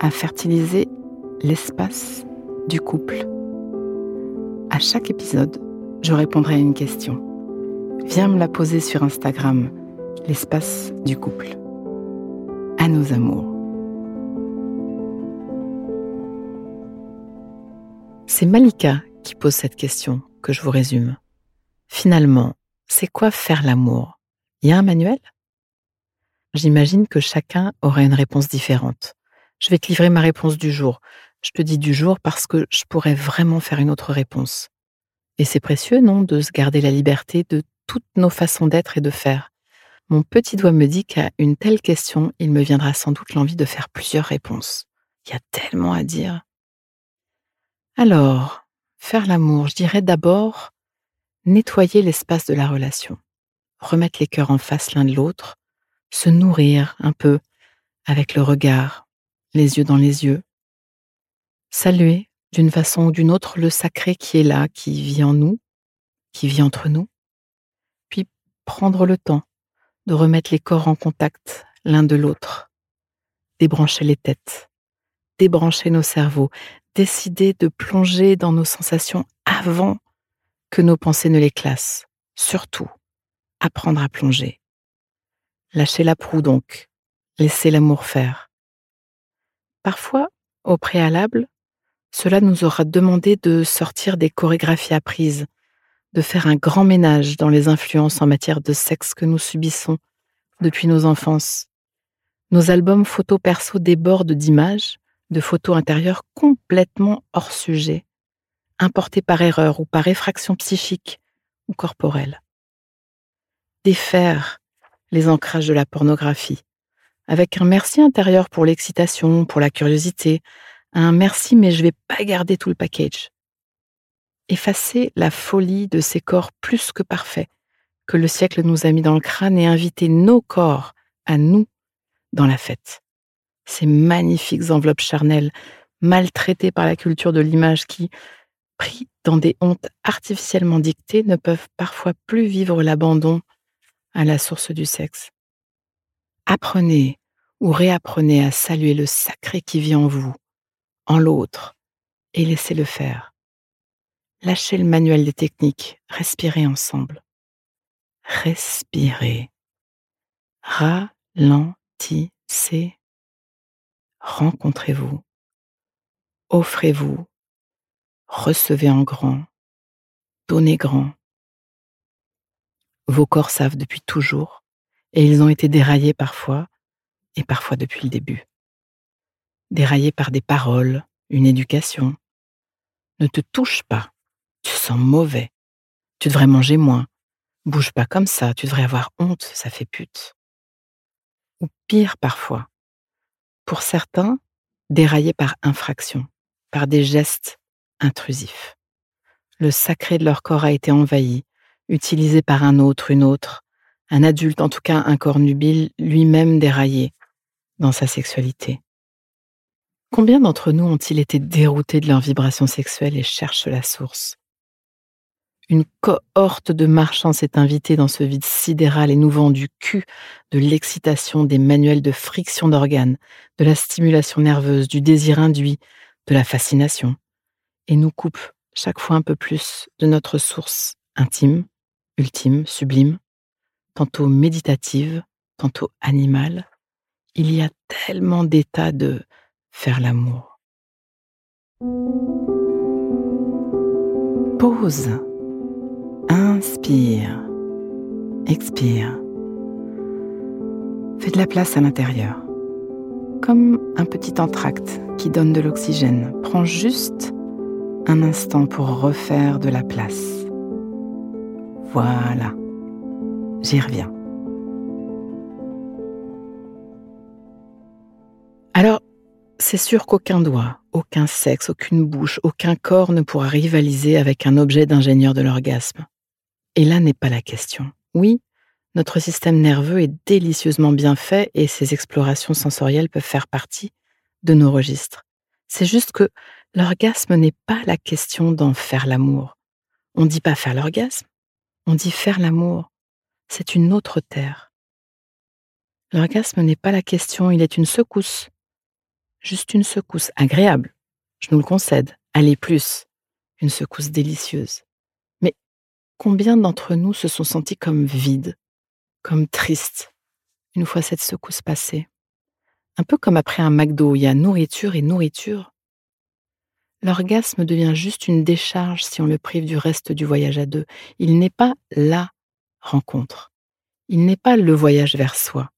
à fertiliser l'espace du couple. À chaque épisode, je répondrai à une question. Viens me la poser sur Instagram, l'espace du couple. À nos amours. C'est Malika qui pose cette question que je vous résume. Finalement, c'est quoi faire l'amour? Y a un manuel? J'imagine que chacun aurait une réponse différente. Je vais te livrer ma réponse du jour. Je te dis du jour parce que je pourrais vraiment faire une autre réponse. Et c'est précieux, non, de se garder la liberté de toutes nos façons d'être et de faire. Mon petit doigt me dit qu'à une telle question, il me viendra sans doute l'envie de faire plusieurs réponses. Il y a tellement à dire. Alors, faire l'amour, je dirais d'abord nettoyer l'espace de la relation, remettre les cœurs en face l'un de l'autre, se nourrir un peu avec le regard, les yeux dans les yeux, saluer d'une façon ou d'une autre le sacré qui est là, qui vit en nous, qui vit entre nous, puis prendre le temps de remettre les corps en contact l'un de l'autre, débrancher les têtes, débrancher nos cerveaux, décider de plonger dans nos sensations avant que nos pensées ne les classent, surtout apprendre à plonger. Lâcher la proue donc, laisser l'amour faire. Parfois, au préalable, cela nous aura demandé de sortir des chorégraphies apprises, de faire un grand ménage dans les influences en matière de sexe que nous subissons depuis nos enfances. Nos albums photos perso débordent d'images, de photos intérieures complètement hors sujet, importées par erreur ou par effraction psychique ou corporelle. Défaire les ancrages de la pornographie, avec un merci intérieur pour l'excitation, pour la curiosité, un merci mais je vais pas garder tout le package. Effacer la folie de ces corps plus que parfaits que le siècle nous a mis dans le crâne et inviter nos corps à nous dans la fête. Ces magnifiques enveloppes charnelles, maltraitées par la culture de l'image qui, pris dans des hontes artificiellement dictées, ne peuvent parfois plus vivre l'abandon à la source du sexe. Apprenez ou réapprenez à saluer le sacré qui vit en vous, en l'autre, et laissez-le faire. Lâchez le manuel des techniques, respirez ensemble. Respirez. Ralentissez. Rencontrez-vous. Offrez-vous. Recevez en grand. Donnez grand. Vos corps savent depuis toujours, et ils ont été déraillés parfois, et parfois depuis le début. Déraillés par des paroles, une éducation. Ne te touche pas, tu sens mauvais, tu devrais manger moins, bouge pas comme ça, tu devrais avoir honte, ça fait pute. Ou pire parfois, pour certains, déraillés par infraction, par des gestes intrusifs. Le sacré de leur corps a été envahi, utilisé par un autre, une autre, un adulte, en tout cas un corps nubile, lui-même déraillé dans sa sexualité. Combien d'entre nous ont-ils été déroutés de leur vibration sexuelle et cherchent la source? Une cohorte de marchands s'est invitée dans ce vide sidéral et nous vend du cul, de l'excitation, des manuels de friction d'organes, de la stimulation nerveuse, du désir induit, de la fascination, et nous coupe chaque fois un peu plus de notre source intime, ultime, sublime, tantôt méditative, tantôt animale. Il y a tellement d'états de faire l'amour. Pause. Inspire. Expire. Fais de la place à l'intérieur. Comme un petit entracte qui donne de l'oxygène. Prends juste un instant pour refaire de la place. Voilà. J'y reviens. Alors, c'est sûr qu'aucun doigt, aucun sexe, aucune bouche, aucun corps ne pourra rivaliser avec un objet d'ingénieur de l'orgasme. Et là n'est pas la question. Oui, notre système nerveux est délicieusement bien fait et ses explorations sensorielles peuvent faire partie de nos registres. C'est juste que l'orgasme n'est pas la question d'en faire l'amour. On ne dit pas faire l'orgasme, on dit faire l'amour. C'est une autre terre. L'orgasme n'est pas la question, il est une secousse juste une secousse agréable, je nous le concède, allez plus, une secousse délicieuse. Mais combien d'entre nous se sont sentis comme vides, comme tristes, une fois cette secousse passée? Un peu comme après un McDo, il y a nourriture et nourriture. L'orgasme devient juste une décharge si on le prive du reste du voyage à deux. Il n'est pas la rencontre. Il n'est pas le voyage vers soi,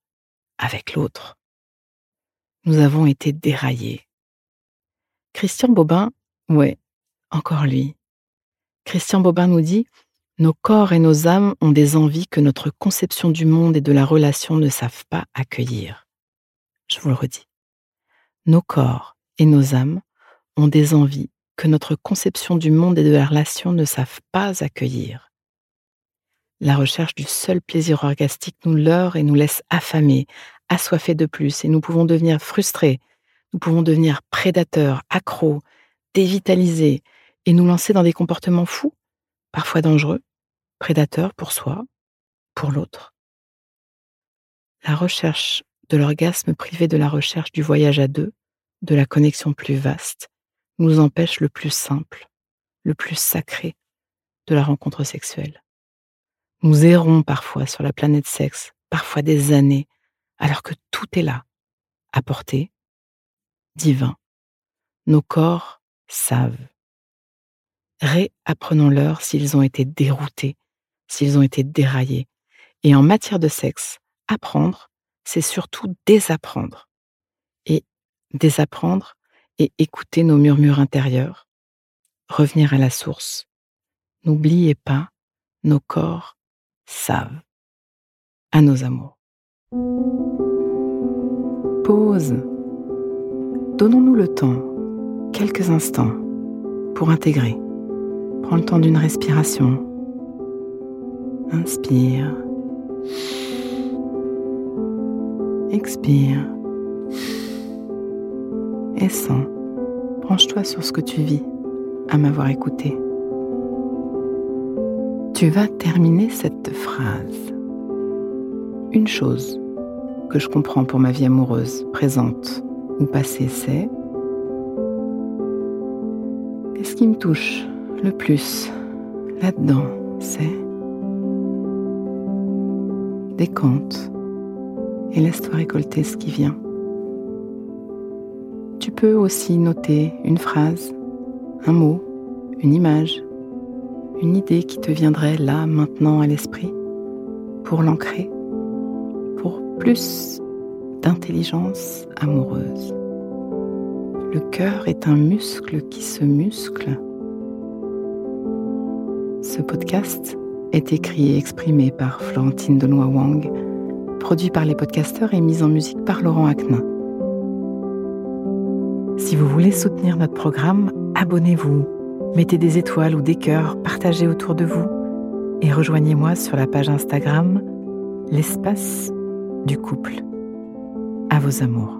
avec l'autre nous avons été déraillés. Christian Bobin, ouais, encore lui. Christian Bobin nous dit Nos corps et nos âmes ont des envies que notre conception du monde et de la relation ne savent pas accueillir. Je vous le redis. Nos corps et nos âmes ont des envies que notre conception du monde et de la relation ne savent pas accueillir. La recherche du seul plaisir orgastique nous leurre et nous laisse affamés, assoiffés de plus et nous pouvons devenir frustrés, nous pouvons devenir prédateurs, accros, dévitalisés et nous lancer dans des comportements fous, parfois dangereux, prédateurs pour soi, pour l'autre. La recherche de l'orgasme privé de la recherche du voyage à deux, de la connexion plus vaste, nous empêche le plus simple, le plus sacré de la rencontre sexuelle. Nous errons parfois sur la planète sexe, parfois des années, alors que tout est là, à portée, divin. Nos corps savent. Réapprenons-leur s'ils ont été déroutés, s'ils ont été déraillés. Et en matière de sexe, apprendre, c'est surtout désapprendre. Et désapprendre et écouter nos murmures intérieurs, revenir à la source. N'oubliez pas, nos corps savent. À nos amours. Pause. Donnons-nous le temps, quelques instants, pour intégrer. Prends le temps d'une respiration. Inspire. Expire. Et sens. Branche-toi sur ce que tu vis à m'avoir écouté. Tu vas terminer cette phrase. Une chose que je comprends pour ma vie amoureuse, présente ou passée, c'est et ce qui me touche le plus là-dedans, c'est décompte et laisse-toi récolter ce qui vient. Tu peux aussi noter une phrase, un mot, une image, une idée qui te viendrait là, maintenant à l'esprit, pour l'ancrer plus d'intelligence amoureuse. Le cœur est un muscle qui se muscle. Ce podcast est écrit et exprimé par Florentine Denois Wang, produit par les podcasteurs et mis en musique par Laurent Aknin. Si vous voulez soutenir notre programme, abonnez-vous, mettez des étoiles ou des cœurs, partagez autour de vous et rejoignez-moi sur la page Instagram L'espace du couple. À vos amours.